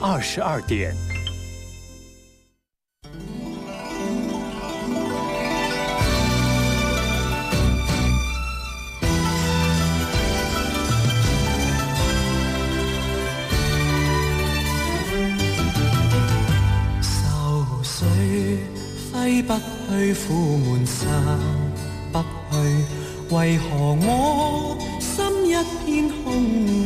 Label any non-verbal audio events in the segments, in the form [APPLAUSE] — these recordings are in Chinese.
二十二点。愁绪挥不去，苦闷散不去，为何我心一片空虚？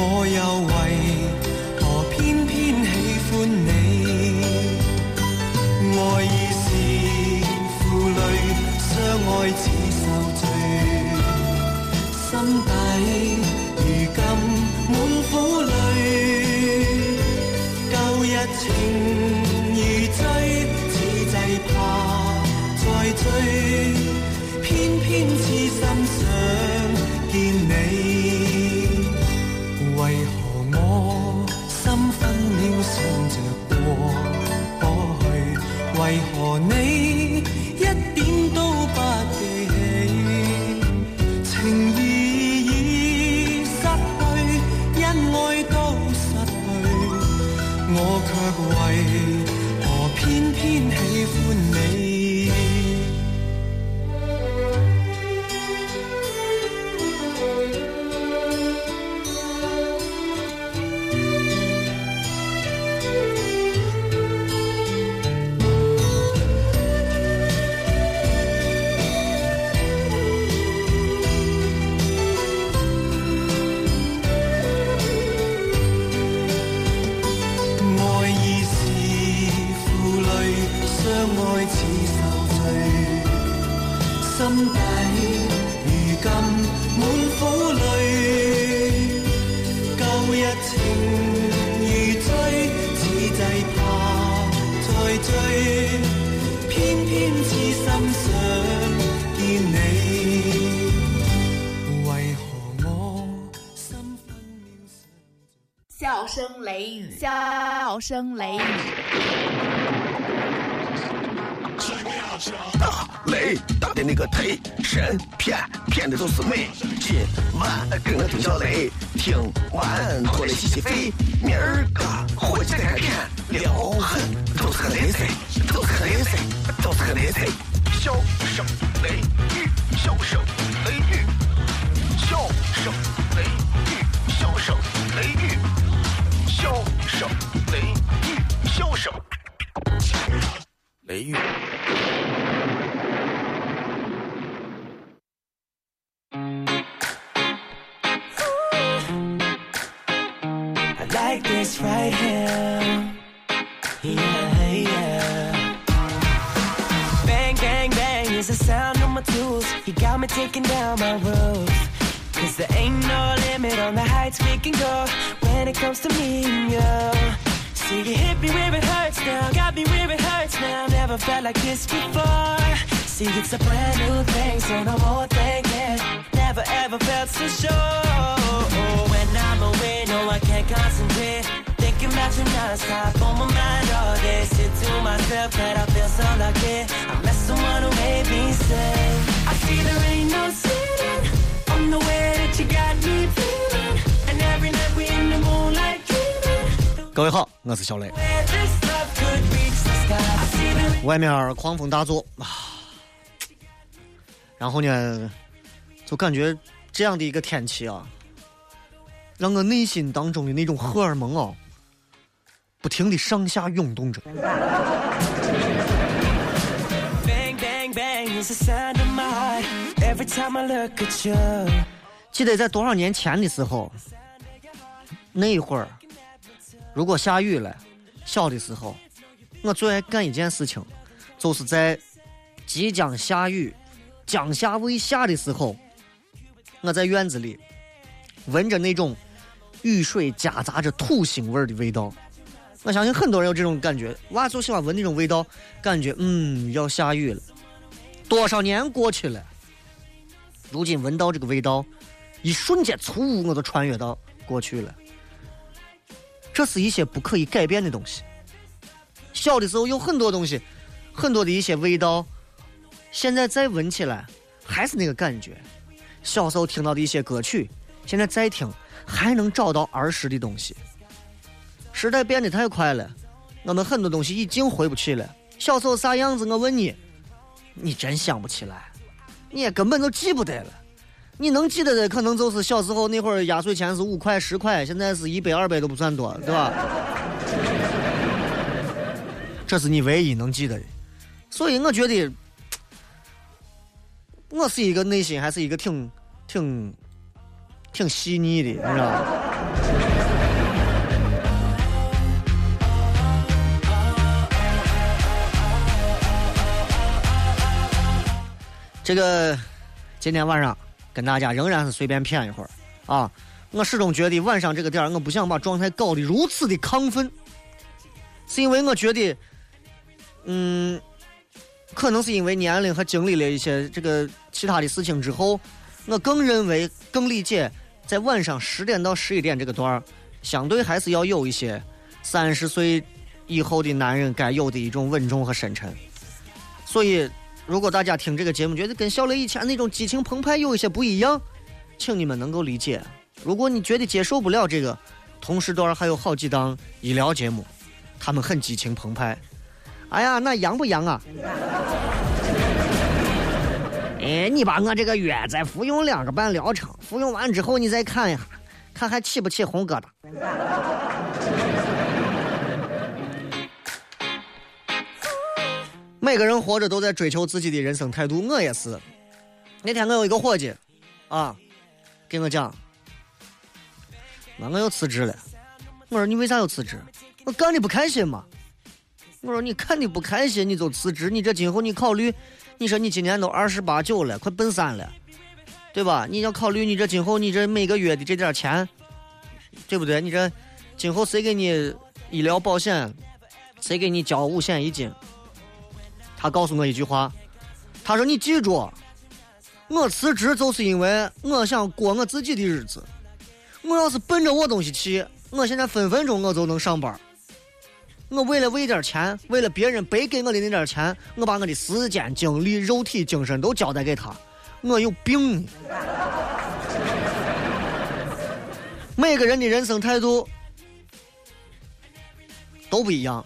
我又为何偏偏喜欢你？爱已是负累，相爱似受罪。心底如今满苦泪，旧日情为何你 like this right here. Yeah, yeah. Bang, bang, bang is the sound of my tools. You got me taking down my roof. Cause there ain't no limit on the heights we can go when it comes to me and you. See, you hit me where it hurts now, got me where it hurts now. Never felt like this before. See, it's a brand new thing, so no more thinking. Never ever felt so sure. When I'm away, no, I can't concentrate. Thinking about you non-stop on my mind all day. Sit to myself that I feel so lucky. I met someone who made me say, I see there ain't no sitting on the way that you got me feeling. And every night we in the moonlight dreaming. 各位好，我是小雷。外面狂风大作啊，然后呢，就感觉这样的一个天气啊，让我内心当中的那种荷尔蒙啊，不停的上下涌动着。bang, bang, bang is the sound of my heart. Every time I look at you. 记得在多少年前的时候，那一会儿，如果下雨了，小的时候，我最爱干一件事情，就是在即将下雨、将下未下的时候，我在院子里闻着那种雨水夹杂着土腥味的味道。我相信很多人有这种感觉，娃就喜欢闻那种味道，感觉嗯要下雨了。多少年过去了，如今闻到这个味道，一瞬间，嗖，我都穿越到过去了。这是一些不可以改变的东西。小的时候有很多东西，很多的一些味道，现在再闻起来还是那个感觉。小时候听到的一些歌曲，现在再听还能找到儿时的东西。时代变得太快了，我们很多东西已经回不去了。小时候啥样子，我问你，你真想不起来，你也根本就记不得了。你能记得的，可能就是小时候那会儿压岁钱是五块、十块，现在是一百、二百都不算多，对吧？这是你唯一能记得的。所以我觉得，我是一个内心还是一个挺、挺、挺细腻的，你知道吗？这个今天晚上跟大家仍然是随便谝一会儿啊！我始终觉得晚上这个点儿，我不想把状态搞得如此的亢奋，是因为我觉得，嗯，可能是因为年龄和经历了一些这个其他的事情之后，我更认为、更理解，在晚上十点到十一点这个段儿，相对还是要有一些三十岁以后的男人该有的一种稳重和深沉，所以。如果大家听这个节目觉得跟小雷以前那种激情澎湃有一些不一样，请你们能够理解。如果你觉得接受不了这个，同时段还有好几档医疗节目，他们很激情澎湃。哎呀，那阳不阳啊？[LAUGHS] 哎，你把我这个药再服用两个半疗程，服用完之后你再看一下，看还起不起红疙瘩。[LAUGHS] 每个人活着都在追求自己的人生态度，我也是。那天我有一个伙计，啊，跟我讲，我我要辞职了。我说你为啥要辞职？我干的不开心嘛。我说你看的不开心你就辞职，你这今后你考虑，你说你今年都二十八九了，快奔三了，对吧？你要考虑你这今后你这每个月的这点钱，对不对？你这今后谁给你医疗保险？谁给你交五险一金？他告诉我一句话，他说：“你记住，我辞职就是因为我想过我自己的日子。我要是奔着我东西去，我现在分分钟我就能上班。我为了为点钱，为了别人白给我的那点钱，我把我的时间、精力、肉体、精神都交代给他。我有病！每个人的人生态度都不一样，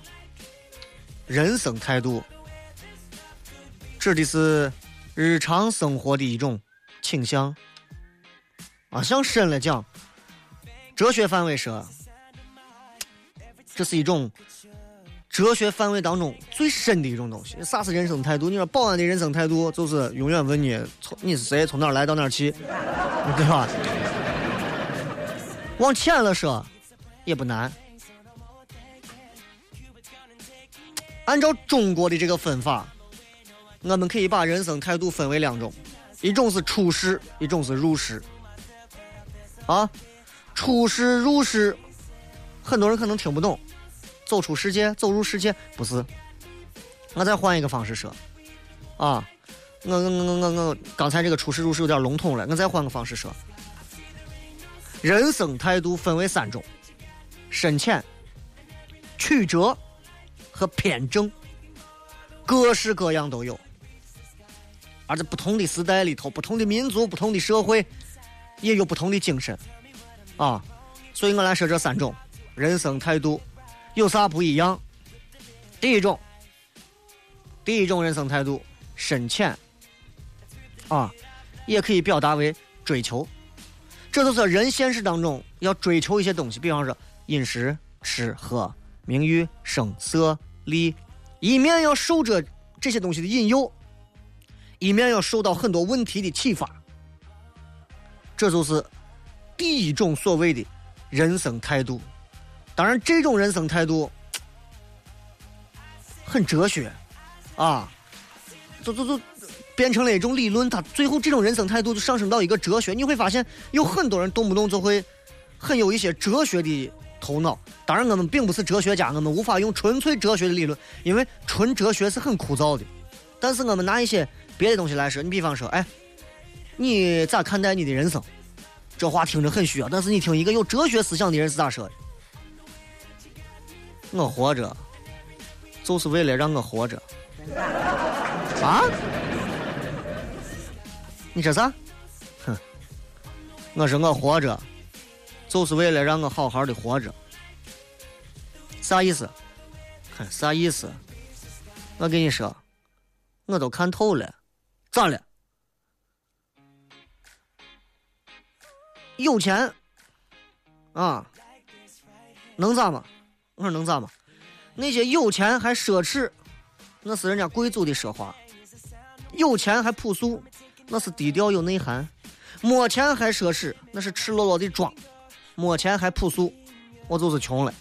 人生态度。”指的是日常生活的一种倾向啊，向深了讲，哲学范围说，这是一种哲学范围当中最深的一种东西。啥是人生态度？你说保安的人生态度就是永远问你从你是谁，从哪来到哪去，对吧？[LAUGHS] 往浅了说也不难，按照中国的这个分法。我们可以把人生态度分为两种，一种是出世，一种是入世。啊，出世入世，很多人可能听不懂。走出世界，走入世界，不是。我再换一个方式说，啊，我我我我我刚才这个出世入世有点笼统了，我再换个方式说，人生态度分为三种：深浅、曲折和偏正，各式各样都有。而在不同的时代里头，不同的民族、不同的社会，也有不同的精神，啊，所以我来说这三种人生态度有啥不一样？第一种，第一种人生态度深浅，啊，也可以表达为追求，这就是人现实当中要追求一些东西，比方说饮食、吃喝、名誉、声色利，一面要受着这些东西的引诱。一面要受到很多问题的启发，这就是第一种所谓的人生态度。当然，这种人生态度很哲学啊，就就就变成了一种理论。他最后这种人生态度就上升到一个哲学。你会发现，有很多人动不动就会很有一些哲学的头脑。当然，我们并不是哲学家，我们无法用纯粹哲学的理论，因为纯哲学是很枯燥的。但是我们拿一些别的东西来说，你比方说，哎，你咋看待你的人生？这话听着很虚啊，但是你听一个有哲学思想的人是咋说的？我活着，就是为了让我活着。啊？你说啥？哼！我说我活着，就是为了让我好好的活着。啥意思？哼，啥意思？我跟你说，我都看透了。咋了？有钱啊，能咋嘛？我说能咋嘛？那些有钱还奢侈，那是人家贵族的奢华；有钱还朴素，那是低调有内涵；没钱还奢侈，那是赤裸裸的装；没钱还朴素，我就是穷了。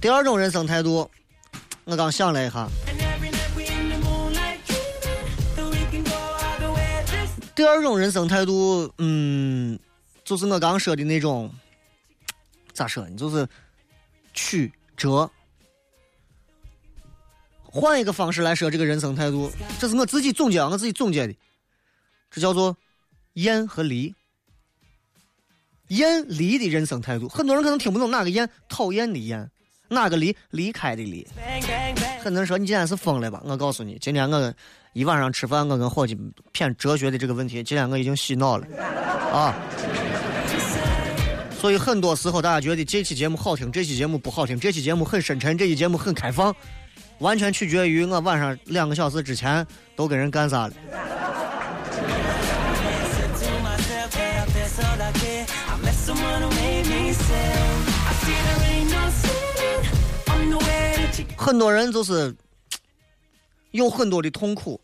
第二种人生态度，我刚想了一下。第二种人生态度，嗯，就是我刚说的那种，咋说呢？就是曲折。换一个方式来说，这个人生态度，这是我自己总结，我自己总结的，这叫做厌和离。厌离的人生态度，很多人可能听不懂哪个厌，讨厌的厌，哪个离，离开的离。很多人说你今天是疯了吧？我告诉你，今天我。一晚上吃饭，我跟伙计谝哲学的这个问题，今天我已经洗脑了，啊！所以很多时候大家觉得这期节目好听，这期节目不好听，这期节目很深沉，这期节目很开放，完全取决于我晚上两个小时之前都跟人干啥了。很多人就是。有很多的痛苦，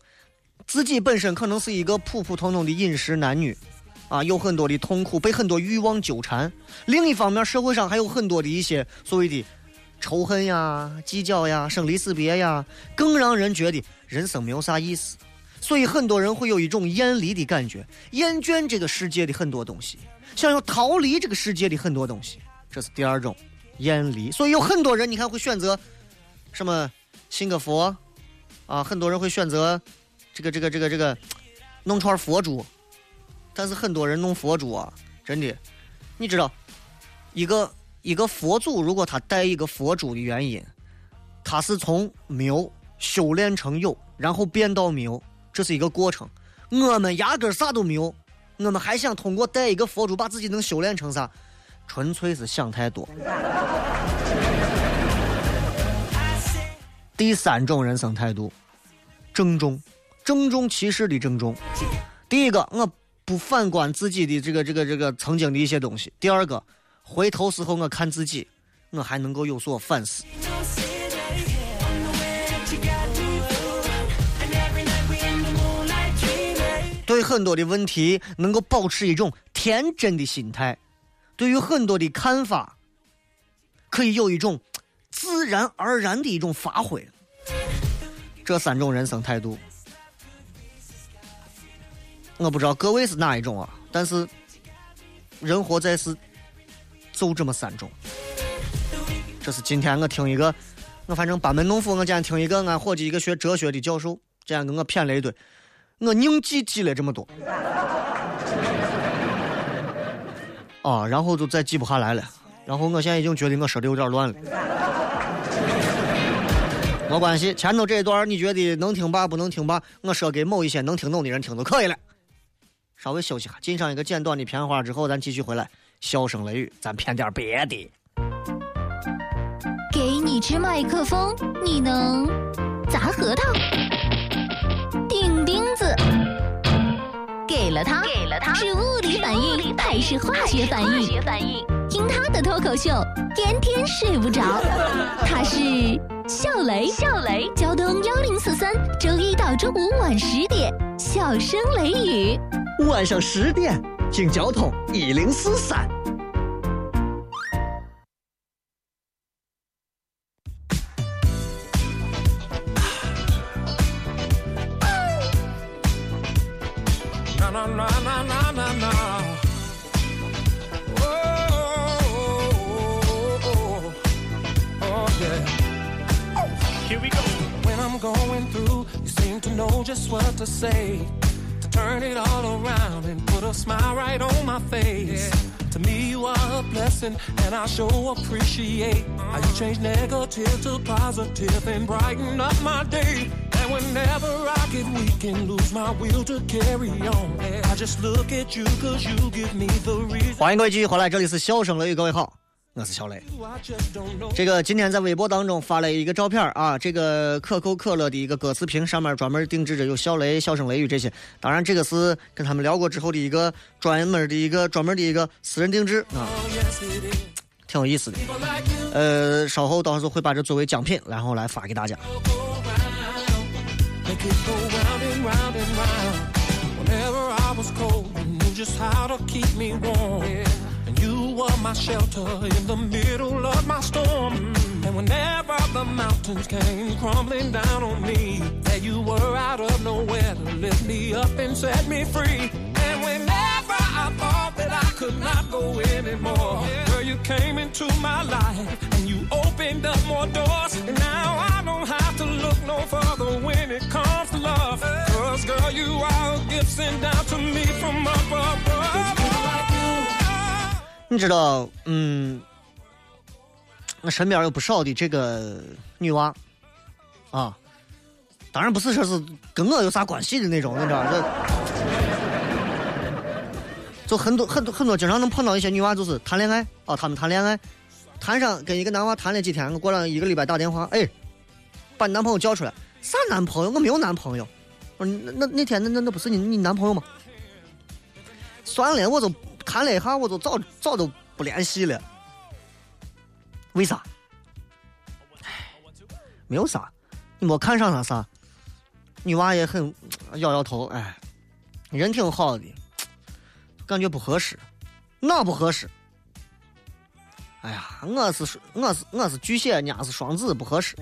自己本身可能是一个普普通通的饮食男女，啊，有很多的痛苦，被很多欲望纠缠。另一方面，社会上还有很多的一些所谓的仇恨呀、计较呀、生离死别呀，更让人觉得人生没有啥意思。所以很多人会有一种厌离的感觉，厌倦这个世界的很多东西，想要逃离这个世界的很多东西。这是第二种厌离。所以有很多人，你看会选择什么信个佛。啊，很多人会选择这个、这个、这个、这个弄串佛珠，但是很多人弄佛珠啊，真的，你知道，一个一个佛祖如果他戴一个佛珠的原因，他是从没有修炼成有，然后变到没有，这是一个过程。我们压根儿啥都没有，我们还想通过戴一个佛珠把自己能修炼成啥，纯粹是想太多。第三种人生态度，郑重，郑重其事的郑重。第一个，我不反观自己的这个这个这个曾经的一些东西。第二个，回头时候我看自己，我还能够有所反思。对很多的问题，能够保持一种天真的心态；对于很多的看法，可以有一种。自然而然的一种发挥，这三种人生态度，我不知道各位是哪一种啊？但是人活在世，就这么三种。这是今天我听一个，我反正班门弄斧，我今天听一个俺伙计一个学哲学的教授，今天跟我谝了一堆，我硬记记了这么多，[LAUGHS] 啊，然后就再记不下来了，然后我现在已经觉得我说的有点乱了。没关系，前头这一段你觉得能听吧？不能听吧？我说给某一些能听懂的人听就可以了。稍微休息下，进上一个简短的片花之后，咱继续回来。笑声雷雨，咱骗点别的。给你支麦克风，你能砸核桃、钉钉子？给了他，给了他，是物理反应还是化学反应？听他的脱口秀，天天睡不着。[LAUGHS] 他是。笑雷，笑雷，交通幺零四三，周一到周五晚十点，笑声雷雨，晚上十点请交通一零四三。a blessing, and I sure appreciate how you change negative to positive and brighten up my day. And whenever I get weak and lose my will to carry on, I just look at you cause you give me the reason 欢迎各位继续回来，这里是笑声雷雨，各位好， 我是小雷。Just. 这个今天在微博当中发了一个照片啊，这个可口可乐的一个歌词屏，上面专门定制着有小雷、笑声雷雨这些。当然，这个是跟他们聊过之后的一个专门的一个专门的一个私人定制啊，Oh. 挺有意思的。呃，稍后到时候会把这作为奖品，然后来发给大家。Were my shelter in the middle of my storm. And whenever the mountains came crumbling down on me, there you were out of nowhere to lift me up and set me free. And whenever I thought that I could not go anymore, girl, you came into my life and you opened up more doors. And now I don't have to look no further when it comes to love. Cause girl, you are a gift sent down to me from above. 你知道，嗯，我身边有不少的这个女娃，啊，当然不是说是跟我有啥关系的那种，你知道这。就很多很多很多，经常能碰到一些女娃，就是谈恋爱啊，他们谈恋爱，谈上跟一个男娃谈了几天，我过了一个礼拜打电话，哎，把你男朋友叫出来，啥男朋友？我没有男朋友。我说那那那天那那那不是你你男朋友吗？算了，我就谈了一下，我就早早都不联系了。为啥？唉，没有啥，你没看上他啥？女娃也很摇摇头，哎，人挺好的，感觉不合适，哪不合适？哎呀，我是我是我是巨蟹，人家是双子，不合适。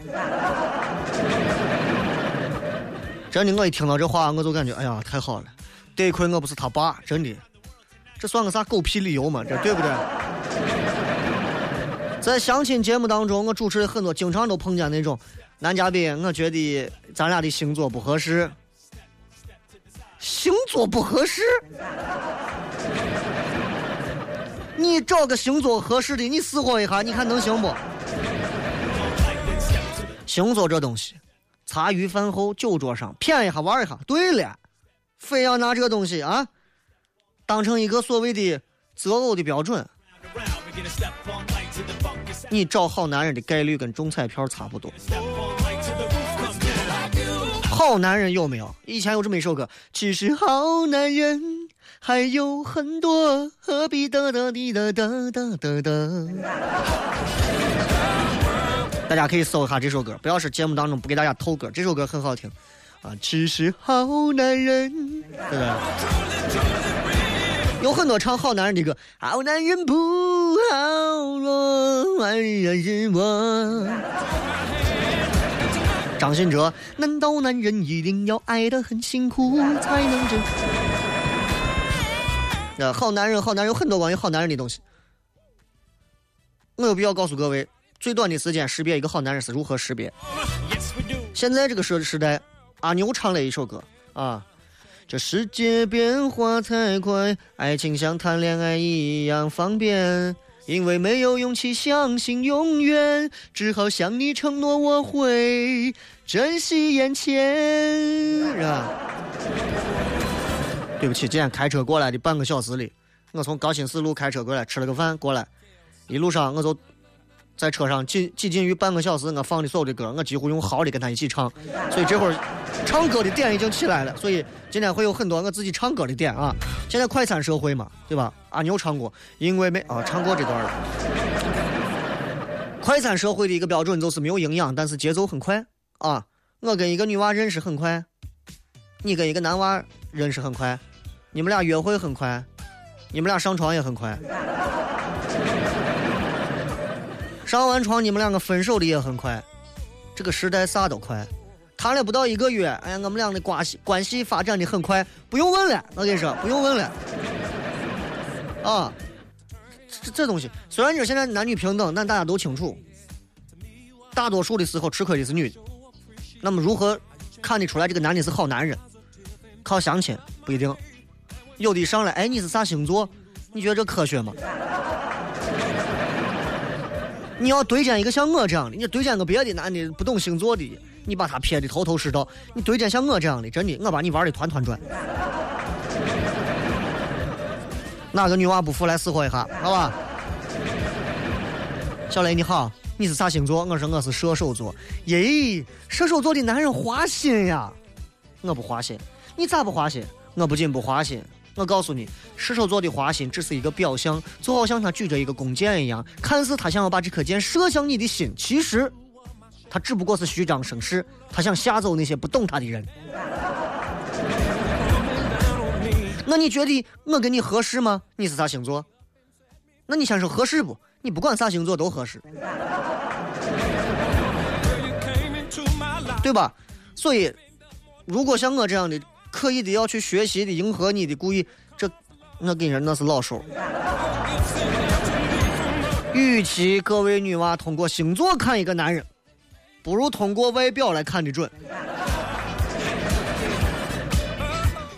真的，我一听到这话，我就感觉，哎呀，太好了，得亏我不是他爸，真的，这算个啥狗屁理由嘛？这对不对？在相亲节目当中，我主持的很多，经常都碰见那种男嘉宾，我觉得咱俩的星座不合适，星座不合适，你找个星座合适的，你试活一下，你看能行不？星座这东西，茶余饭后酒桌上谝一下玩一下。对了，非要拿这个东西啊，当成一个所谓的择偶的标准。你找好男人的概率跟中彩票差不多。好男人有没有？以前有这么一首歌，其实好男人还有很多，何必哒哒滴哒哒哒哒哒。大家可以搜一下这首歌，不要是节目当中不给大家透歌，这首歌很好听啊。其实好男人，对不对？有很多唱好男人的歌，好男人不好落，万人是我。张信哲，难道男人一定要爱得很辛苦才能真？呃，好男人，好男人有很多关于好男人的东西。我有必要告诉各位，最短的时间识别一个好男人是如何识别。现在这个时时代，阿牛唱了一首歌啊。这世界变化太快，爱情像谈恋爱一样方便。因为没有勇气相信永远，只好向你承诺我会珍惜眼前。是吧？[LAUGHS] 对不起，今天开车过来的半个小时里，我从高新四路开车过来，吃了个饭过来，一路上我就在车上仅仅仅于半个小时，我放的所有的歌，我几乎用嚎的跟他一起唱，所以这会儿唱歌的点已经起来了，所以今天会有很多我自己唱歌的点啊。现在快餐社会嘛，对吧？阿牛唱过，因为没啊唱过这段了。快餐社会的一个标准就是没有营养，但是节奏很快啊。我跟一个女娃认识很快，你跟一个男娃认识很快，你们俩约会很快，你们俩上床也很快，上完床你们两个分手的也很快，这个时代啥都快。谈了不到一个月，哎呀，我们俩的关系关系发展的很快，不用问了，我跟你说，不用问了。啊，这这东西虽然你说现在男女平等，但大家都清楚，大多数的时候吃亏的是女的。那么如何看得出来这个男的是好男人？靠相亲不一定，有的上来，哎，你是啥星座？你觉得这科学吗？你要对荐一个像我这样的，你对荐个别的男的不懂星座的，你把他撇的头头是道。你对荐像我这样的，真的，我把你玩的团团转。哪个女娃不服来死活一下？好吧？小雷你好。你是啥星座？我说我是射手座。耶，射手座的男人花心呀！我不花心，你咋不花心？我不仅不花心，我告诉你，射手座的花心只是一个表象，就好像他举着一个弓箭一样，看似他想要把这颗箭射向你的心，其实他只不过是虚张声势，他想吓走那些不懂他的人。那你觉得我跟你合适吗？你是啥星座？那你先说合适不？你不管啥星座都合适，对吧？所以，如果像我这样的刻意的要去学习的迎合你的，故意这，我跟你说那是老手。与其各位女娃通过星座看一个男人，不如通过外表来看的准。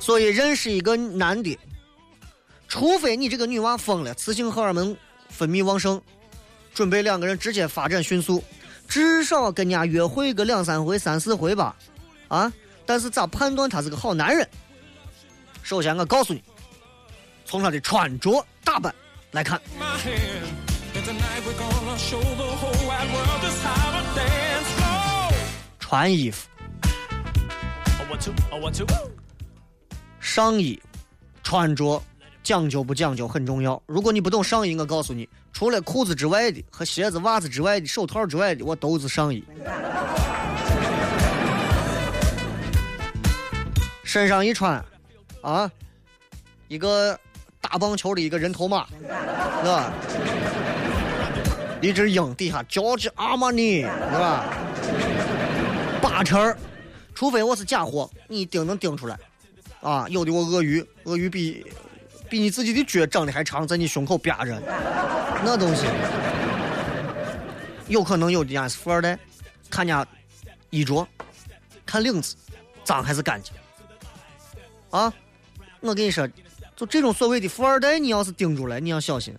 所以，认识一个男的，除非你这个女娃疯了，雌性荷尔蒙。分泌旺盛，准备两个人直接发展迅速，至少跟人家约会个两三回、三四回吧，啊！但是咋判断他是个好男人？首先我告诉你，从他的穿着打扮来看，穿衣服，上衣，穿着。讲究不讲究很重要。如果你不懂上衣，我告诉你，除了裤子之外的和鞋子、袜子之外的、手套之外的，我都是上衣。身上一穿，啊，一个打棒球的一个人头马，是吧？一只鹰底下 George Armani，是吧？八成除非我是假货，你一盯能盯出来。啊，有的我鳄鱼，鳄鱼比。比你自己的脚长得还长，在你胸口憋着，那东西有可能有的人是富二代，看家衣着，看领子脏还是干净啊！我跟你说，就这种所谓的富二代，你要是盯住了，你要小心。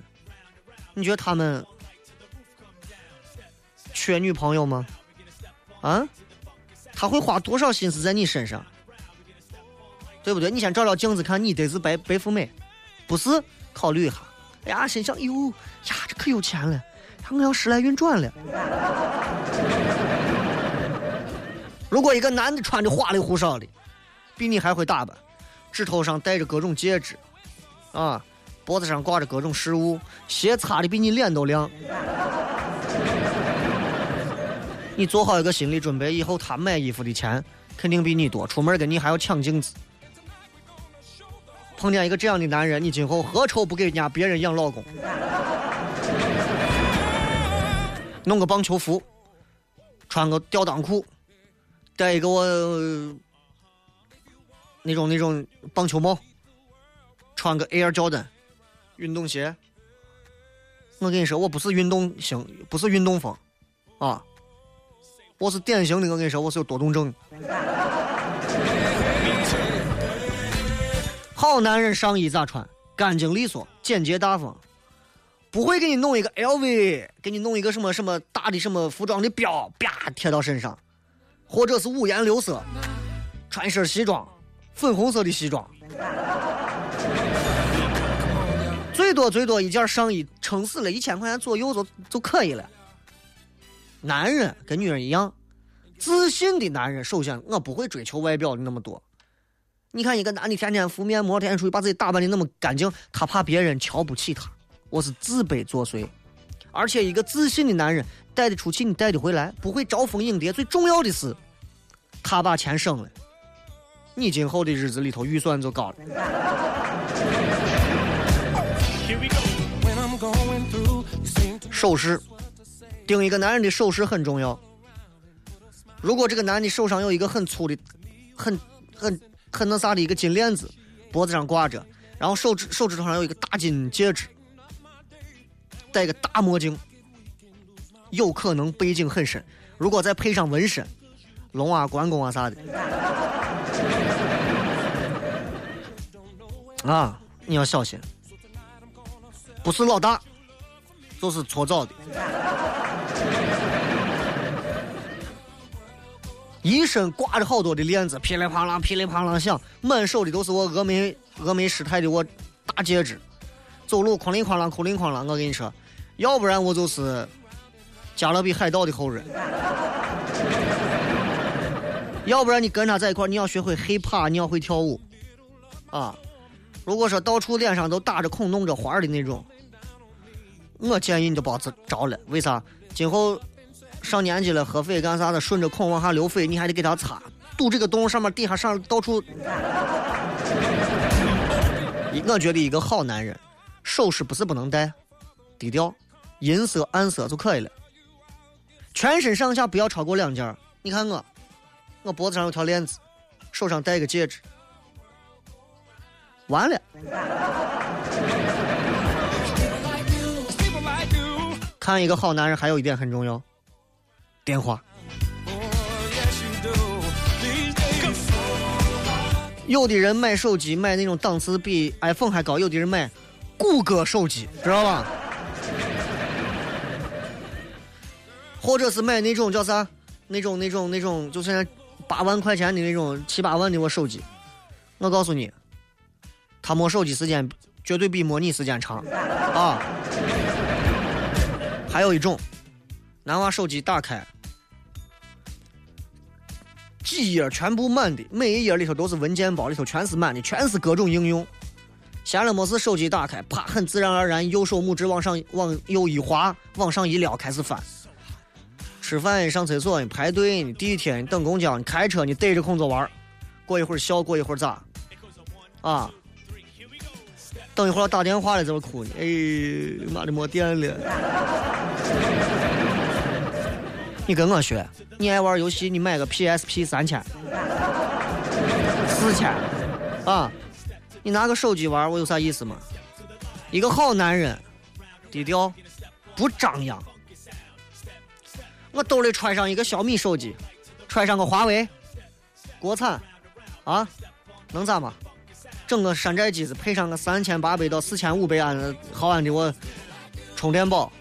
你觉得他们缺女朋友吗？啊？他会花多少心思在你身上？对不对？你先照照镜子，看你得是白白富美。不是考虑一下，哎呀，心想，哟呀，这可有钱了，我要时来运转了。[LAUGHS] 如果一个男的穿的花里胡哨的，比你还会打扮，指头上戴着各种戒指，啊，脖子上挂着各种饰物，鞋擦的比你脸都亮，[LAUGHS] 你做好一个心理准备，以后他买衣服的钱肯定比你多，出门跟你还要抢镜子。碰见一个这样的男人，你今后何愁不给人家别人养老公？弄个棒球服，穿个吊裆裤，戴一个我那种那种棒球帽，穿个 Air Jordan 运动鞋。我跟你说，我不是运动型，不是运动风，啊，我是典型的。我跟你说，我是有多动症。好男人上衣咋穿？干净利索、简洁大方，不会给你弄一个 LV，给你弄一个什么什么大的什么服装的标，啪贴到身上，或者是五颜六色，穿一身西装，粉红色的西装，最多最多一件上衣撑死了一千块钱左右就就可以了。男人跟女人一样，自信的男人，首先我不会追求外表的那么多。你看一个男的天天敷面膜，天天出去把自己打扮的那么干净，他怕别人瞧不起他。我是自卑作祟，而且一个自信的男人带得出去，你带得回来，不会招蜂引蝶。最重要的是，他把钱省了，你今后的日子里头预算就高了。首饰，盯一个男人的首饰很重要。如果这个男的手上有一个很粗的、很很很那啥的一个金链子，脖子上挂着，然后手指手指头上有一个大金戒指，戴个大墨镜，有可能背景很深。如果再配上纹身，龙啊、关公啊啥的，啊，你要小心，不是老大，就是搓澡的。[LAUGHS] 一身挂着好多的链子，噼里啪啦、噼里啪啦响，满手的都是我峨眉峨眉师太的我大戒指，走路哐铃哐啷、哐铃哐啷。我跟你说，要不然我就是加勒比海盗的后人，[LAUGHS] 要不然你跟他在一块，你要学会 hiphop，你要会跳舞，啊，如果说到处脸上都打着孔、弄着花儿的那种，我建议你就别着了。为啥？今后上年纪了，喝水干啥的，顺着孔往下流水，你还得给他擦，堵这个洞上面底下上到处。我觉得一个好男人，首饰不是不能戴，低调，银色、暗色就可以了。全身上下不要超过两件儿。你看我，我脖子上有条链子，手上戴个戒指，完了。看一个好男人，还有一点很重要，电话。有的人买手机买那种档次比 iPhone 还高，有的人买谷歌手机，知道吧？或者是买那种叫啥？那种那种那种，就现在八万块钱的那种七八万的我手机。我告诉你，他摸手机时间绝对比摸你时间长啊！还有一种，男娃手机打开，几页全部满的，每一页里头都是文件包，里头全是满的，全是各种应用。闲了没事，手机打开，啪，很自然而然，右手拇指往上往右一滑，往上一撩，开始翻。吃饭、上厕所、你排队、你地铁、你等公交、你开车，你逮着空子玩儿过一会儿笑，过一会儿咋？啊？等一会儿打电话了，在这哭呢。哎，妈的没电了。你跟我学，你爱玩游戏，你买个 PSP 三千、四千，啊，你拿个手机玩，我有啥意思吗？一个好男人，低调，不张扬。我兜里揣上一个小米手机，揣上个华为，国产，啊，能咋嘛？整个山寨机子配上个三千八百到四千五百安毫安的我充电宝，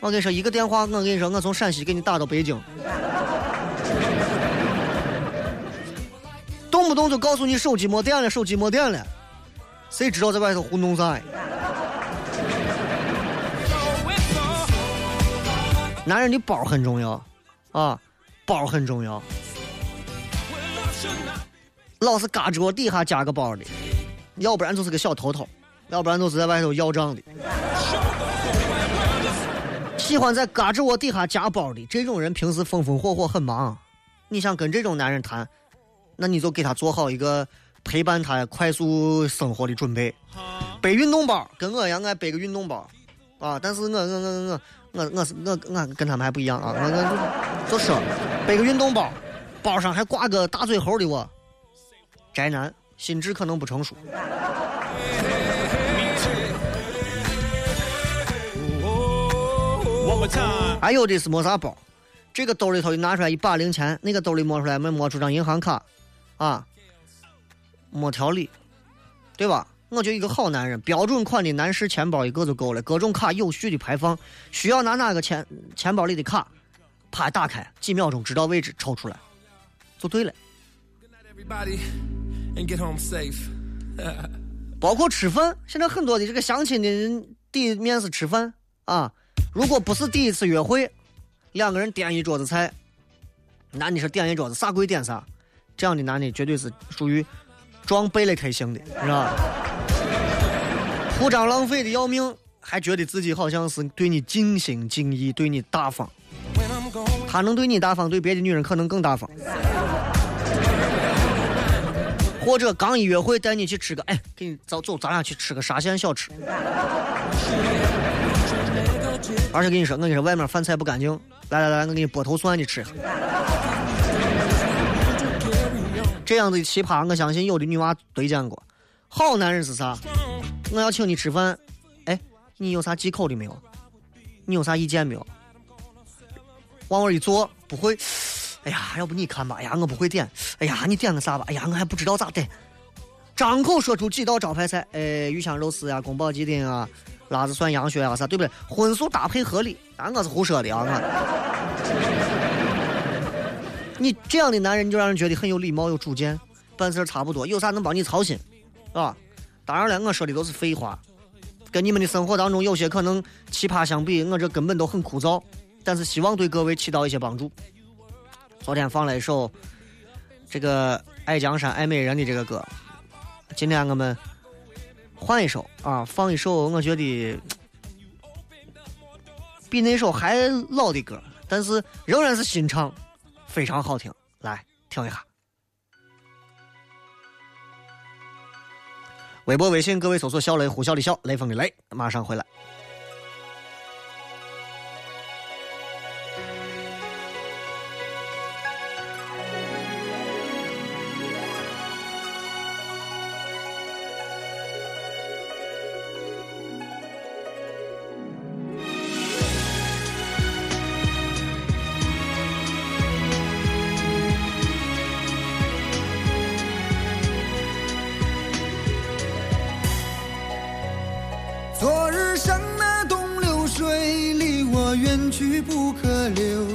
我跟你说，一个电话，我跟你说，我从陕西给你打到北京，[LAUGHS] 动不动就告诉你手机没电了，手机没电了，谁知道在外头胡弄啥呀？男人的包很重要，啊，包很重要。老是嘎着底下夹个包的，要不然就是个小头头，要不然就是在外头要账的。喜欢在嘎吱窝底下夹包的这种人，平时风风火火很忙。你想跟这种男人谈，那你就给他做好一个陪伴他快速生活的准备。背运动包，跟我一样爱背个运动包，啊！但是我我我我我我是我我跟他们还不一样啊！我我就就说背个运动包，包上还挂个大嘴猴的我，宅男，心智可能不成熟。还有的是没啥包，这个兜里头拿出来一把零钱，那个兜里摸出来没摸出张银行卡，啊，没条理，对吧？我觉得一个好男人，标准款的男士钱包一个就够了，各种卡有序的排放，需要拿哪个钱钱包里的卡，啪打开，几秒钟知道位置抽出来，就对了。And get home safe. [LAUGHS] 包括吃饭，现在很多的这个相亲的人第一面是吃饭啊，如果不是第一次约会，两个人点一桌子菜，男的是点一桌子啥贵点啥，这样的男的绝对是属于装备了开型的，你知道吧？铺张浪费的要命，还觉得自己好像是对你尽心尽意，对你大方。他能对你大方，对别的女人可能更大方。或者刚一约会带你去吃个，哎，给你走走，咱俩去吃个沙县小吃。而且跟你说，我跟你说，外面饭菜不干净，来来来，我给你剥头蒜，你吃。这样的奇葩，我相信有的女娃对见过。好男人是啥？我要请你吃饭，哎，你有啥忌口的没有？你有啥意见没有？往我一坐，不会。哎呀，要不你看吧？哎呀，我不会点。哎呀，你点个啥吧？哎呀，我还不知道咋点。张口说出几道招牌菜，哎，鱼香肉丝呀，宫保鸡丁啊，辣子蒜羊血啊，啥对不对？荤素搭配合理，俺我是胡说的啊！我你这样的男人，就让人觉得很有礼貌、有主见，办事差不多，有啥能帮你操心，啊？当然了，我说的都是废话，跟你们的生活当中有些可能奇葩相比，我这根本都很枯燥，但是希望对各位起到一些帮助。昨天放了一首这个爱江山爱美人的这个歌，今天我们换一首啊，放一首我觉得比那首还老的歌，但是仍然是新唱，非常好听，来听一下。微博、微信，各位搜索“小雷”，呼啸的啸，雷锋的雷，马上回来。不可留。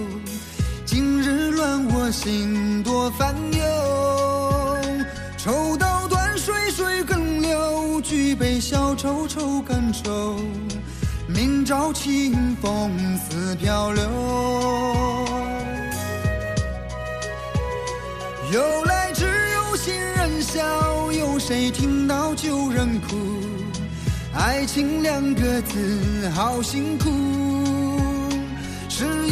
今日乱我心多烦忧。抽刀断水，水更流；举杯消愁，愁更愁。明朝清风似飘流。由来只有新人笑，有谁听到旧人哭？爱情两个字好辛苦，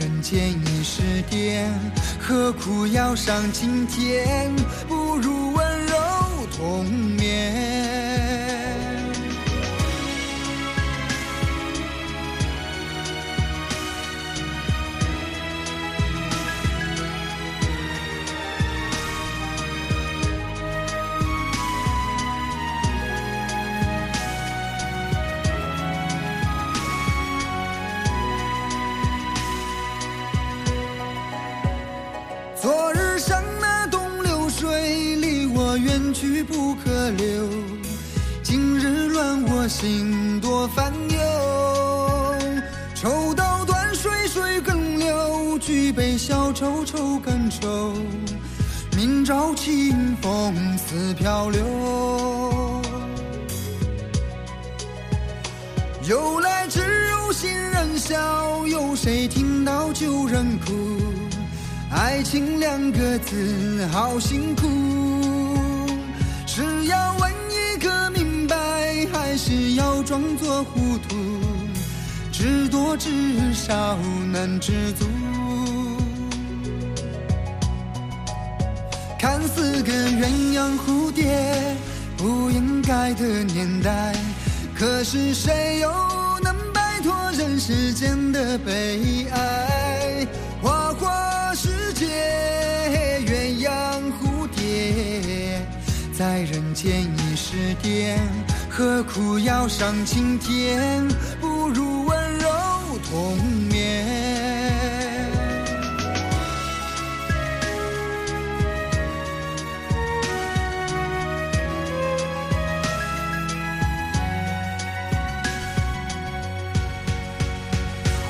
人间已是癫，何苦要上青天？不如温柔同去不可留。今日乱我心多烦忧。抽刀断水，水更流；举杯消愁，愁更愁。明朝清风似飘流。由来只有新人笑，有谁听到旧人哭？爱情两个字好辛苦，要装作糊涂？知多至少能知足。看似个鸳鸯蝴蝶，不应该的年代，可是谁又能摆脱人世间的悲哀？花花世界，鸳鸯蝴蝶，在人间已是癫，何苦要上青天不如温柔同眠。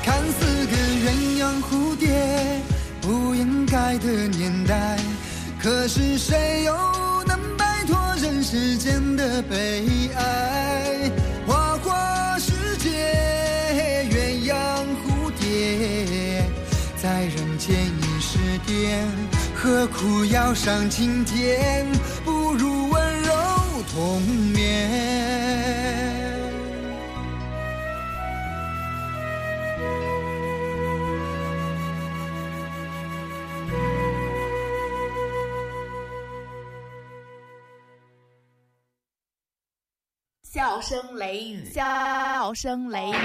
看似个鸳鸯蝴蝶不应该的年代可是谁又世间的悲哀？花花世界，鸳鸯蝴蝶，在人间已是癫，何苦要上青天？不如温柔同眠。笑声雷雨，笑声雷雨，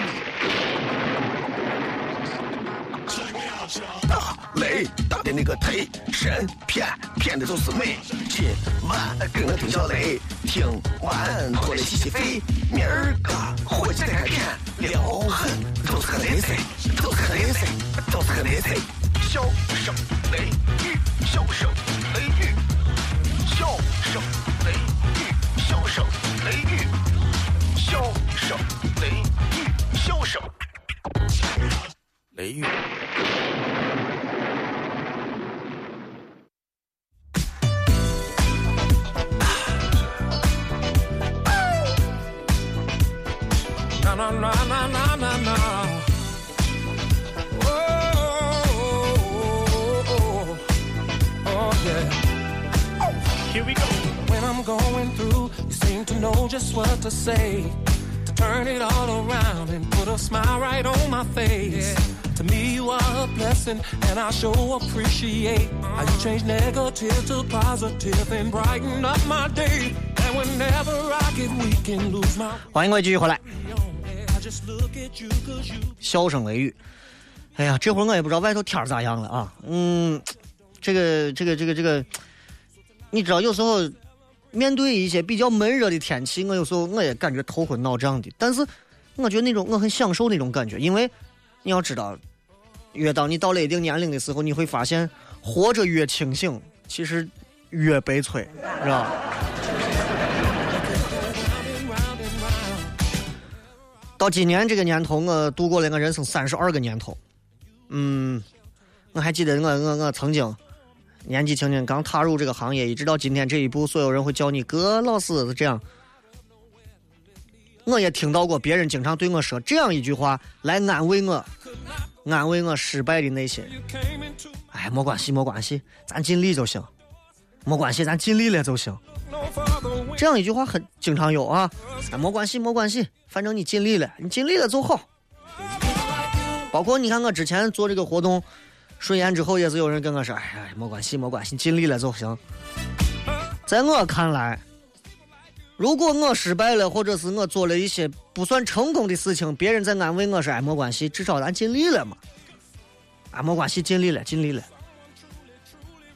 大雷打的那个忒神骗，骗的都是美。今晚跟我听小雷，听完过来洗洗肺。明儿个火气再开片，撩狠都是个雷菜，都是个雷菜，都是个雷菜。笑声雷雨，笑声雷雨，笑声笑声雷雨，笑声雷雨。 Na na na na na na na. Oh, oh, oh, yeah. Here we go. When I'm going through, you seem to know just what to say. Turn it all around and put a smile right on my face. To me, you are a blessing, and I sure appreciate how you change negative to positive and brighten up my day. And whenever I get weak and lose my 欢迎各位继续回来笑声雷雨。哎呀，这会儿我也不知道外头天儿咋样了啊。嗯，这个这个这个这个，你知道有时候面对一些比较闷热的天气，我有时候我也感觉头昏脑胀的。但是我觉得那种我很享受那种感觉，因为你要知道，越当你到了一定年龄的时候，你会发现活着越清醒，其实越悲催，是吧？到今年这个年头，我度过了我人生三十二个年头。嗯，我还记得我我我曾经年纪轻轻刚踏入这个行业，一直到今天这一步，所有人会叫你哥老师这样。我也听到过别人经常对我说这样一句话来安慰我，安慰我失败的内心。哎，没关系，没关系，咱尽力就行。没关系，咱尽力了就行。这样一句话很经常有啊，啊，没关系，没关系，反正你尽力了，你尽力了就好。包括你看我之前做这个活动，顺延之后也是有人跟我说，哎呀，没关系，没关系，尽力了就行。在我看来，如果我失败了，或者是我做了一些不算成功的事情，别人在安慰我说，哎，没关系，至少咱尽力了嘛。啊，没关系，尽力了，尽力了。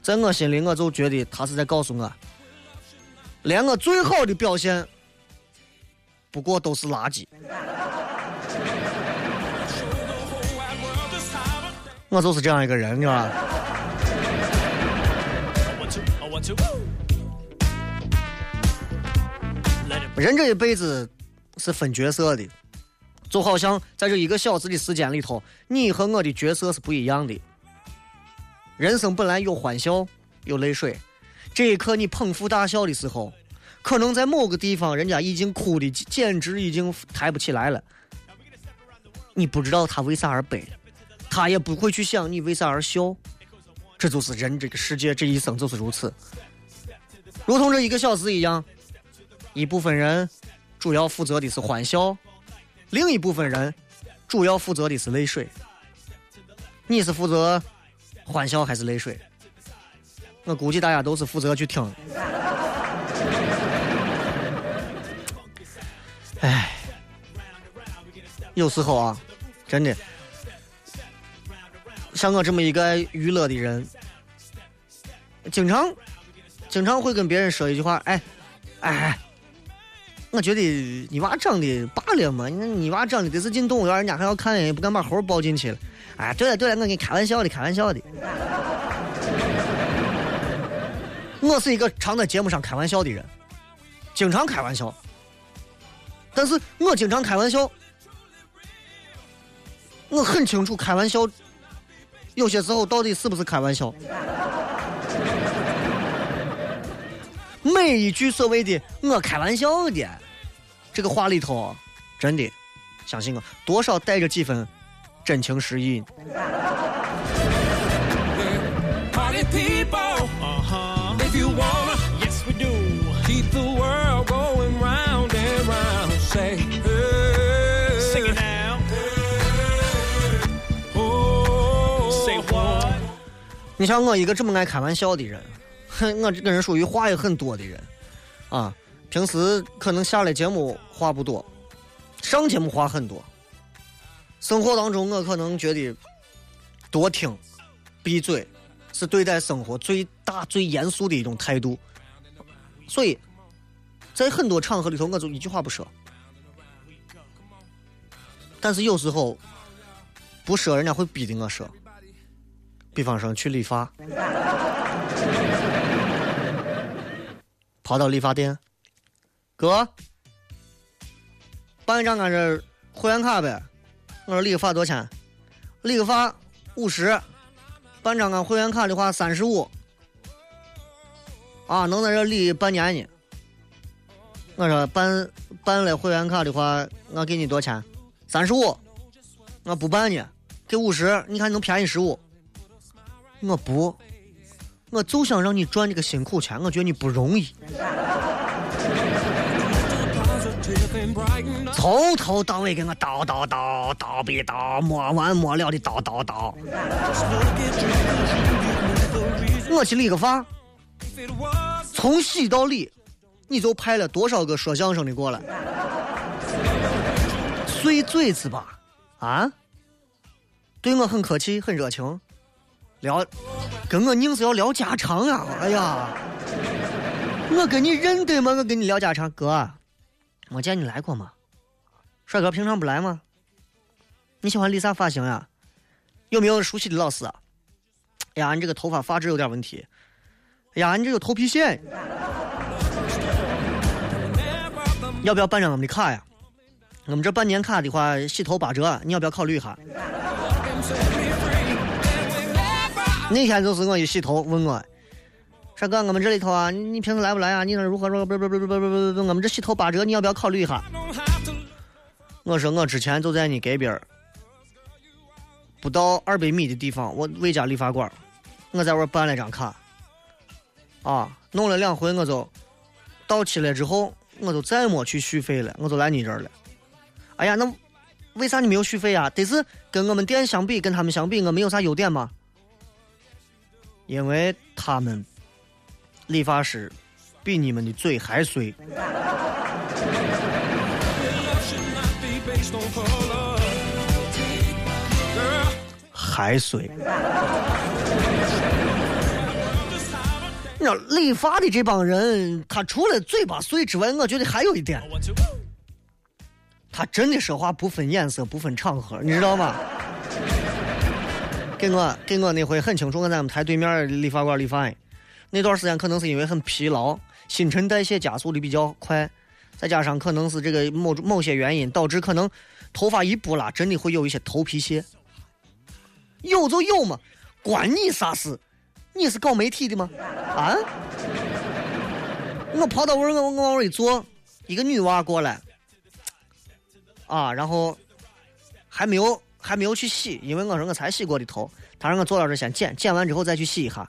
在我心里，我就觉得他是在告诉我，连我最好的表现，不过都是垃圾。我就是这样一个人，你知道吧？人这一辈子是分角色的，就好像在这一个小时的时间里头，你和我的角色是不一样的。人生本来有欢笑，有泪水。这一刻你捧腹大笑的时候，可能在某个地方人家已经哭的简直已经抬不起来了。你不知道他为啥而悲，他也不会去想你为啥而笑。这就是人这个世界这一生就是如此，如同这一个小时一样。一部分人主要负责的是欢笑，另一部分人主要负责的是泪水。你是负责欢笑还是泪水？我估计大家都是负责去听。唉，有时候啊，真的，像我这么一个娱乐的人，经常经常会跟别人说一句话，哎，哎哎。我觉得你娃长得罢了嘛，你你娃长得得是进动物园，人家还要看，也不敢把猴抱进去了。哎，对了对了，我跟你开玩笑的，开玩笑的。我是一个常在节目上开玩笑的人，经常开玩笑。但是我经常开玩笑，我很清楚开玩笑有些时候到底是不是开玩笑？每一句所谓的“我开玩笑的”这个话里头，真的，相信我，多少带着几分真情实意。你像我一个这么爱开玩笑的人，哼，我这个人属于话也很多的人，啊，平时可能下来节目话不多，上节目话很多。生活当中我可能觉得多听、闭嘴是对待生活最大、最严肃的一种态度，所以在很多场合里头，我就一句话不说。但是有时候不说，人家会逼着我说。比方说去理发，跑到理发店，哥，办一张俺这会员卡呗。我说理个发多少钱？理个发五十，办张俺会员卡的话三十五。啊，能在这理半年呢。我说办办了会员卡的话，我给你多少钱？三十五。我不办呢，给五十，你看能便宜十五。我不，我就想让你赚这个辛苦钱，我觉得你不容易。从头到尾给我叨叨叨叨逼叨，没完没了的叨叨叨。我去理个发，从洗到理，你就派了多少个说相声的过来？碎嘴子吧，啊？对我很客气，很热情，聊，跟我硬是要聊家常啊！哎呀，我跟你认得吗？我跟你聊家常，哥，没见你来过吗？帅哥平常不来吗？你喜欢理啥发型呀？有没有熟悉的老师啊？哎呀，你这个头发发质有点问题。哎呀，你这有头皮屑。要不要办张我们的卡呀？我们这办年卡的话，洗头八折，你要不要考虑一下？那天就是我一洗头问我，帅哥，我们这里头啊，你,你平时来不来啊？你那如何说？不不不不不不不不，我们这洗头八折，你要不要考虑一下？我说我之前就在你隔壁儿，不到二百米的地方，我魏家理发馆，我在我办了张卡，啊，弄了两回我就到期了之后，我就再没去续费了，我就来你这儿了。哎呀，那为啥你没有续费啊？得是跟我们店相比，跟他们相比，我们有啥优点吗？因为他们理发师比你们的嘴还碎。还碎。你知道理发的这帮人，他除了嘴巴碎之外，我觉得还有一点，他真的说话不分颜色、不分场合，你知道吗？给我给我那回很清楚，我在我们台对面理发馆理发，那段时间可能是因为很疲劳，新陈代谢加速的比较快，再加上可能是这个某某些原因，导致可能头发一拨拉，真的会有一些头皮屑。有就有嘛，关你啥事？你是搞媒体的吗？啊？我跑到那儿，我我往那一坐，一个女娃过来，啊，然后还没有还没有去洗，因为我说我才洗过的头，他让我坐到这先剪，剪完之后再去洗一下，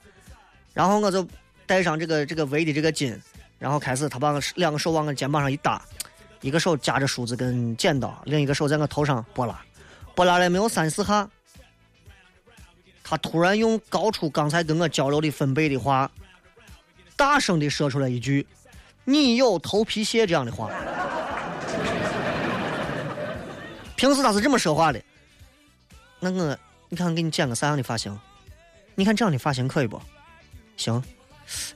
然后我就带上这个这个围的这个巾，然后开始他把我两个手往我肩膀上一搭，一个手夹着梳子跟剪刀，另一个手在我头上拨拉，拨拉了没有三四下。他突然用高出刚才跟我交流的分贝的话，大声的说出来一句：“你有头皮屑”这样的话。[LAUGHS] 平时他是这么说话的。那我，你看给你剪个啥样的发型？你看这样的发型可以不？行。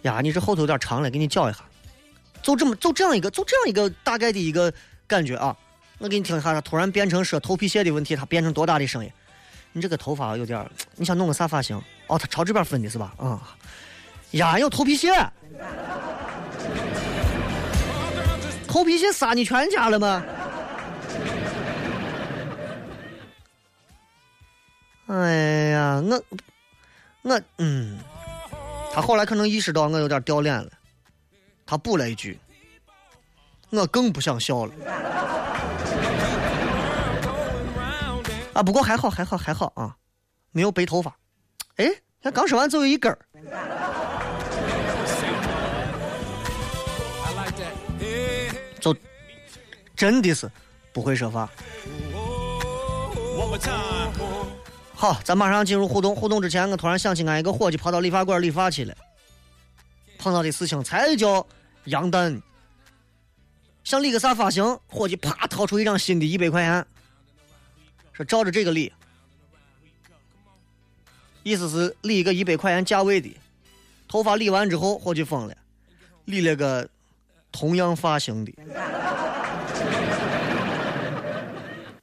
呀，你这后头有点长了，给你绞一下。就这么，就这样一个，就这样一个大概的一个感觉啊。我给你听一下，他突然变成说头皮屑的问题，他变成多大的声音？你这个头发有点，你想弄个啥发型？哦，他朝这边分的是吧？啊、呀，有头皮屑，头皮屑杀你全家了吗？哎呀，我我嗯，他后来可能意识到我有点掉脸了，他补了一句：“我更不想笑了。”啊，不过还好，还好，还好啊，没有白头发。哎，他刚说完就有一根儿。就真的是不会说话。好，咱马上进入互动。互动之前，我突然想起俺一个伙计跑到理发馆理发去了，碰到的事情才叫杨蛋。想理个啥发型，伙计啪掏出一张新的一百块钱，说照着这个理，意思是理一个一百块钱价位的。头发理完之后，伙计疯了，理了个同样发型的。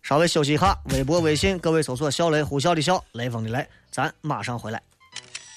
稍微休息一下，微博、微信，各位搜索“小雷”，呼啸的啸，雷锋的雷，咱马上回来。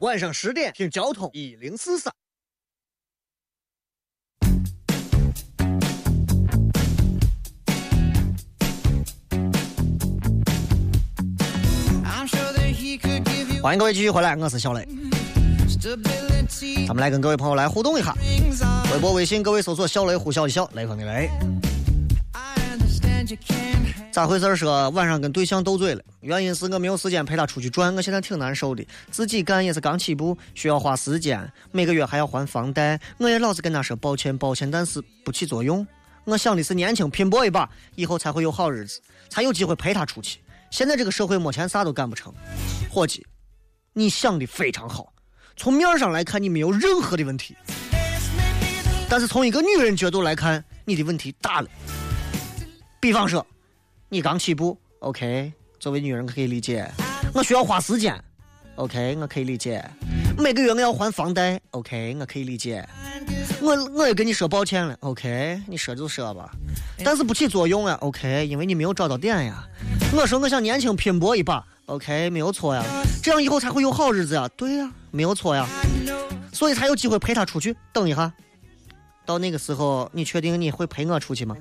晚上十点听交通一零四三。欢迎各位继续回来，我是小雷。咱们来跟各位朋友来互动一下，微博、微信，各位搜索“小雷”，呼啸一笑，雷锋的雷。咋回事儿？说晚上跟对象斗嘴了，原因是我没有时间陪他出去转，我现在挺难受的，自己干也是刚起步，需要花时间，每个。月还要还房贷，我也老是跟他说抱歉抱歉，但是不起作用。我想的是年轻拼搏一把，以后才会有好日子，才有机会陪他出去。现在这个。社会没钱啥都干不成，伙计，你想的非常好，从面上来看你没有任何的问题，但是从一个。女人角度来看，你的问题大了。比方说，你刚起步，OK，作为女人可以理解。我需要花时间，OK，我可以理解。每个月我要还房贷，OK，我可以理解。我我也跟你说抱歉了，OK，你说就说吧，但是不起作用啊，OK，因为你没有找到点呀。我说我想年轻拼搏一把，OK，没有错呀，这样以后才会有好日子呀，对呀，没有错呀，所以才有机会陪他出去。等一下，到那个时候，你确定你会陪我出去吗？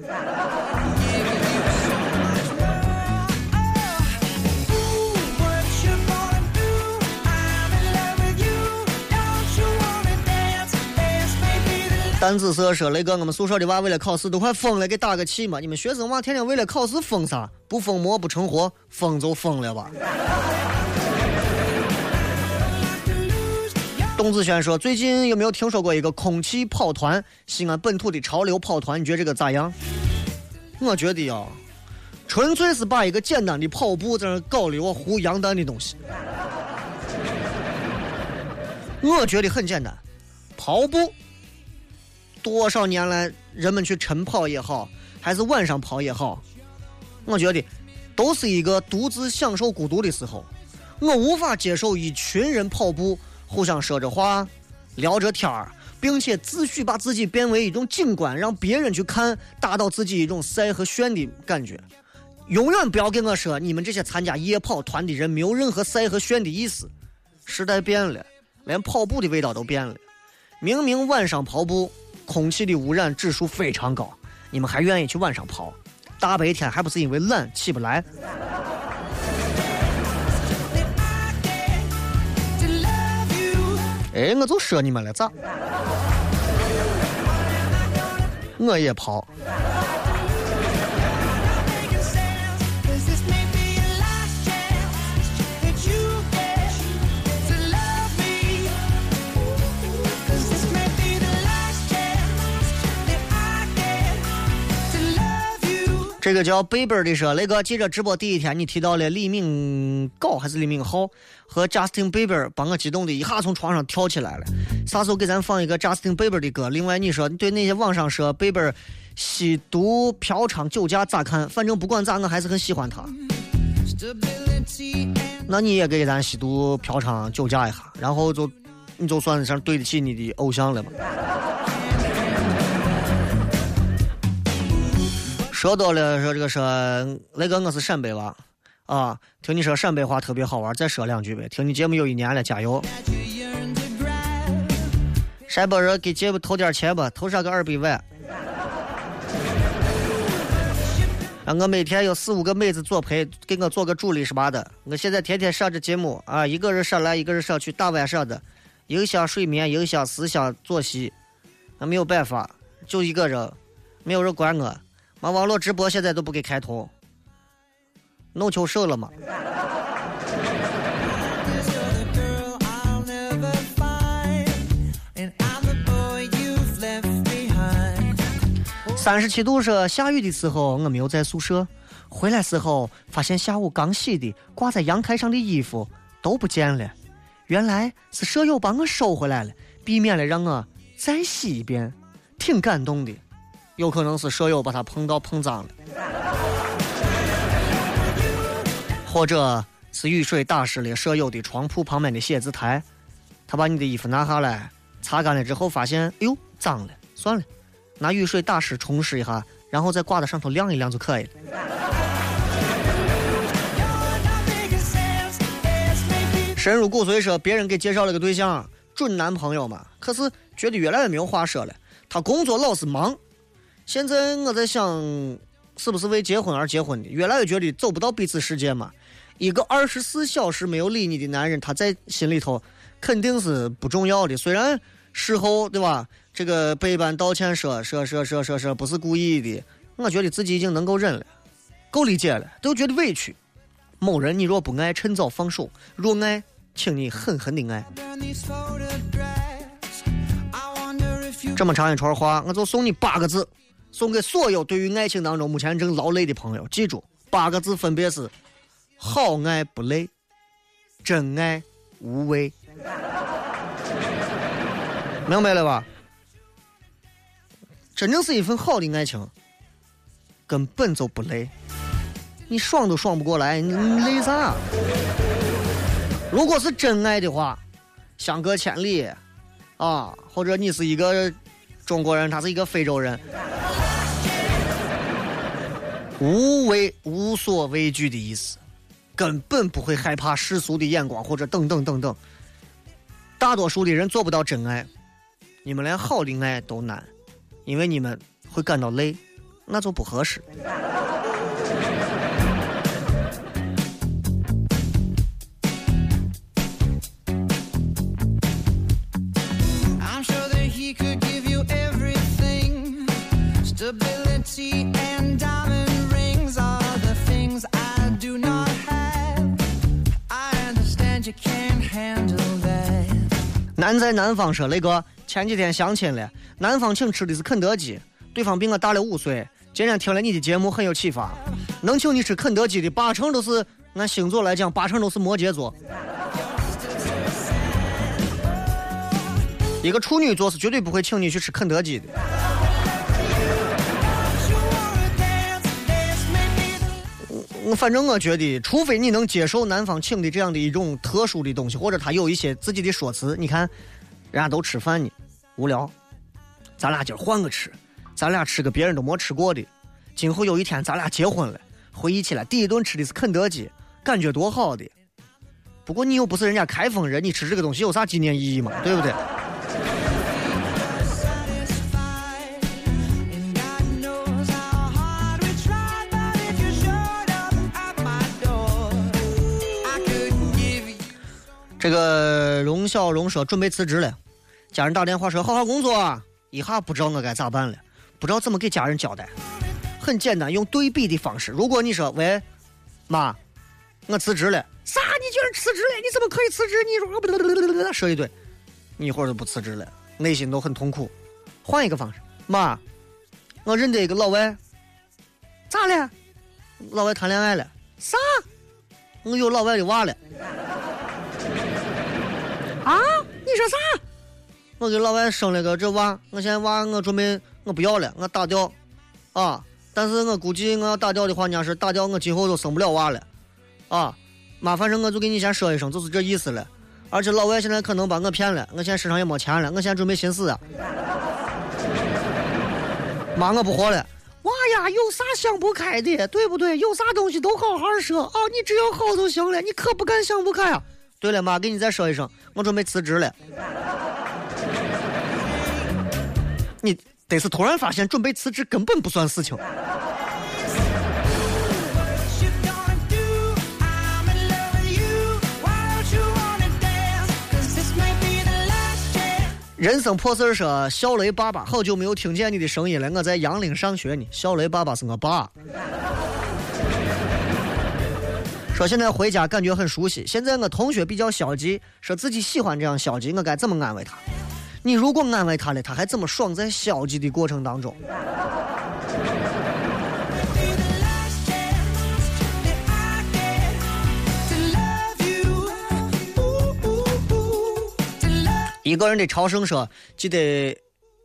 单紫色说：“雷哥，我们宿舍的娃为了考试都快疯了，给打个气嘛！你们学生娃天天为了考试疯啥？不疯魔不成活，疯就疯了吧！”董子轩说：“最近有没有听说过一个空气跑团？西安本土的潮流跑团，你觉得这个咋样？”我觉得呀，纯粹是把一个简单的跑步在那搞的我糊羊蛋的东西。我觉得很简单，跑步。多少年来，人们去晨跑也好，还是晚上跑也好，我觉得都是一个独自享受孤独的时候。我无法接受一群人跑步，互相说着话，聊着天儿，并且自诩把自己变为一种景观，让别人去看，达到自己一种晒和炫的感觉。永远不要跟我说你们这些参加夜跑团的人没有任何晒和炫的意思。时代变了，连跑步的味道都变了。明明晚上跑步。空气的污染指数非常高，你们还愿意去晚上跑？大白天还不是因为懒起不来？哎，我就说你们了，咋？我也跑。这个叫贝贝的说，雷哥，记者直播第一天，你提到了李敏镐还是李敏镐和 Justin Bieber，把我激动的一下从床上跳起来了。啥时候给咱放一个 Justin Bieber 的歌？另外，你说你对那些网上说 Bieber 吸毒、嫖娼、酒驾咋看？反正不管咋，我还是很喜欢他。那你也给咱吸毒嫖娼酒驾一下，然后就你就算得上对得起你的偶像了嘛。说多了，说这个说雷哥，我是陕北娃啊，听你说陕北话特别好玩，再说两句呗。听你节目有一年了，加油！陕北人给节目投点钱吧，投上个二百万。让我每天有四五个妹子作陪，给我做个助理什么的？我现在天天上着节目啊，一个人上来，一个人上去，大晚上的，影响睡眠，影响思想作息，那没有办法，就一个人，没有人管我。妈，网络直播现在都不给开通，弄秋手了嘛？三十七度说下雨的时候我没有在宿舍，回来时候发现下午刚洗的挂在阳台上的衣服都不见了，原来是舍友帮我收回来了，避免了让我再洗一遍，挺感动的。有可能是舍友把他碰到碰脏了，或者是雨水打湿了舍友的床铺旁边的写字台，他把你的衣服拿下来，擦干了之后发现，哎呦脏了，算了。拿雨水打湿冲湿一下，然后再挂在上头晾一晾就可以了。深入骨髓说，别人给介绍了个对象，准男朋友嘛，可是觉得越来越没有话说了。他工作老是忙，现在我在想，是不是为结婚而结婚的？越来越觉得走不到彼此世界嘛。一个二十四小时没有理你的男人，他在心里头肯定是不重要的。虽然事后对吧？这个百般道歉，说说说说说说不是故意的，我觉得自己已经能够忍了，够理解了，都觉得委屈。某人，你若不爱，趁早放手；若爱，请你狠狠的爱。这么长一串话，我就送你八个字，送给所有对于爱情当中目前正劳累的朋友。记住，八个字分别是：好爱不累，真爱无畏。[LAUGHS] 明白了吧？真正是一份好的爱情，根本就不累，你爽都爽不过来，你累啥？如果是真爱的话，相隔千里，啊，或者你是一个中国人，他是一个非洲人，无畏、无所畏惧的意思，根本不会害怕世俗的眼光或者等等等等。大多数的人做不到真爱，你们连好的爱都难。因为你们会感到累，那就不合适。See? You. 现在南方说雷哥。前几天相亲了，男方请吃的是肯德基，对方比我大了五岁。今天听了你的节目很有启发，能请你吃肯德基的八成都是按星座来讲，八成都是摩羯座。一个处女座是绝对不会请你去吃肯德基的。反正我觉得，除非你能接受男方请的这样的一种特殊的东西，或者他有一些自己的说辞，你看。人家都吃饭呢，无聊，咱俩今儿换个吃，咱俩吃个别人都没吃过的。今后有一天咱俩结婚了，回忆起来第一顿吃的是肯德基，感觉多好的。不过你又不是人家开封人，你吃这个东西有啥纪念意义嘛？对不对？这个荣小荣说准备辞职了，家人打电话说好好工作，一下不知道我该咋办了，不知道怎么给家人交代。很简单，用对比的方式。如果你说喂，妈，我辞职了，啥？你居然辞职了？你怎么可以辞职？你说说一堆，你一会儿就不辞职了，内心都很痛苦。换一个方式，妈，我认得一个老外，咋了？老外谈恋爱了，啥？我有老外的娃了。啊！你说啥？我给老外生了个这娃，我现在娃我准备我不要了，我打掉，啊！但是我估计我要打掉的话，人家是打掉我今后都生不了娃了，啊！妈，反正我就给你先说一声，就是这意思了。而且老外现在可能把我骗了，我现在身上也没钱了，我现在准备寻死啊。妈，我不活了。娃呀，有啥想不开的，对不对？有啥东西都好好说啊，你只要好就行了，你可不敢想不开啊。对了，妈，给你再说一声，我准备辞职了。你得是突然发现准备辞职根本不算事情。人生破事儿说，小雷爸爸，好久没有听见你的声音了。我在杨凌上学呢。小雷爸爸是我爸。说现在回家感觉很熟悉。现在我同学比较消极，说自己喜欢这样消极，我该怎么安慰他？你如果安慰他了，他还怎么爽在消极的过程当中？一个人的朝圣说，记得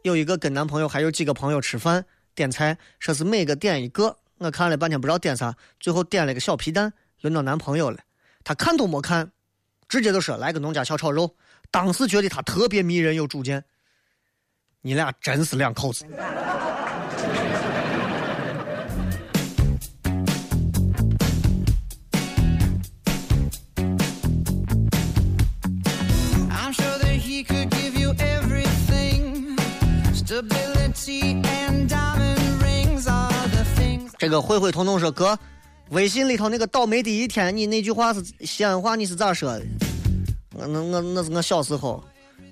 有一个跟男朋友还有几个朋友吃饭点菜，说是每个点一个。我看了半天不知道点啥，最后点了个小皮蛋。轮到男朋友了，他看都没看，直接就说来个农家小炒肉。当时觉得他特别迷人有主见。你俩真是两口子。这个慧慧彤彤说哥，微信里头那个倒霉的一天，你那句话是西安话，你是咋说的？我那我那是我小时候，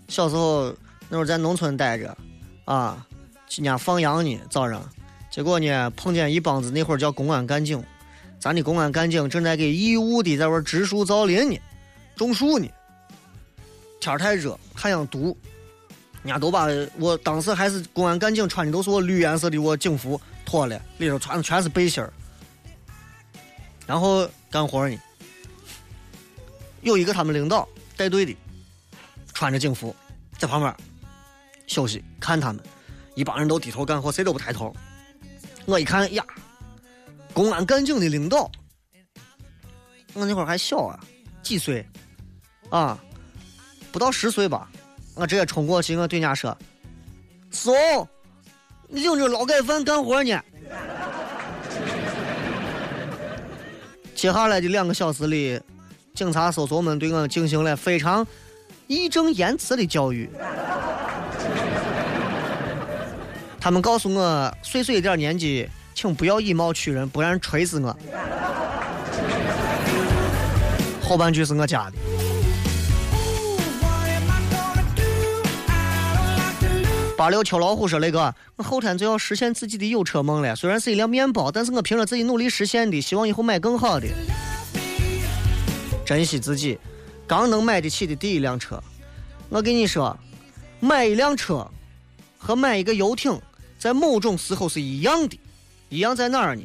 小时候那会儿在农村待着，啊，去家放羊呢，早上，结果呢碰见一帮子那会儿叫公安干警，咱的公安干警正在给义务的在玩植树造林呢，种树呢，天太热，太阳毒。人家都把我当时还是公安干警，穿的都是我绿颜色的我警服脱了，里头穿的全是背心儿，然后干活呢。有一个他们领导带队的，穿着警服在旁边休息看他们，一帮人都低头干活，谁都不抬头。我一看呀，公安干警的领导，我那会儿还小啊，几岁啊，不到十岁吧。我直接冲过去，我对人家说：“松，领着劳改犯干活呢。”接下来的两个小时里，警察叔叔们对我进行了非常义正言辞的教育。他们告诉我，岁岁一点年纪，请不要以貌取人，不然锤死我。后半句是我加的。八六秋老虎说：“雷哥，我后天就要实现自己的有车梦了。虽然是一辆面包，但是我凭着自己努力实现的。希望以后买更好的。珍惜自己刚能买得起的第一辆车。我跟你说，买一辆车和买一个游艇，在某种时候是一样的。一样在哪儿呢？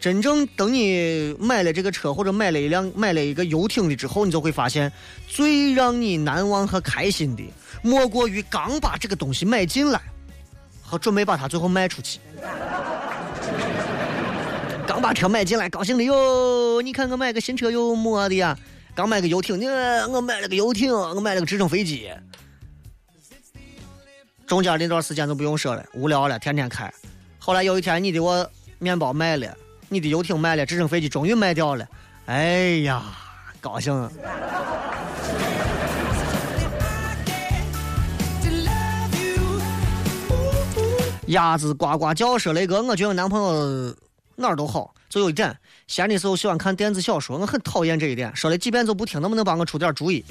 真正等你买了这个车或者买了一辆买了一个游艇的之后，你就会发现，最让你难忘和开心的。”莫过于刚把这个东西买进来，和准备把它最后卖出去。[LAUGHS] 刚把车买进来，高兴的哟！你看我买个新车又么的呀？刚买个游艇，你我买了个游艇，我买了个直升飞机。中间那段时间就不用说了，无聊了，天天开。后来有一天，你的我面包卖了，你的游艇卖了，直升飞机终于卖掉了。哎呀，高兴！鸭子呱呱叫，说雷哥，我觉得男朋友哪儿都好，就有一点，闲的时候喜欢看电子小说，我很讨厌这一点，说了几遍就不听，能不能帮我出点主意？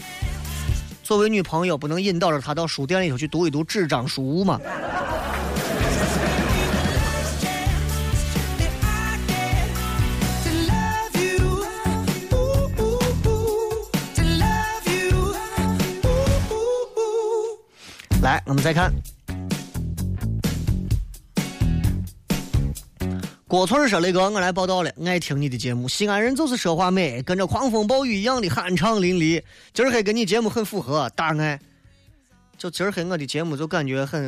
作为女朋友，不能引导着他到书店里头去读一读纸张书吗？来，我们再看。郭村说：“雷哥，我来报道了，爱听你的节目。西安人就是说话美，跟着狂风暴雨一样的酣畅淋漓。今儿黑跟你节目很符合，大爱。就今儿黑我的节目就感觉很。”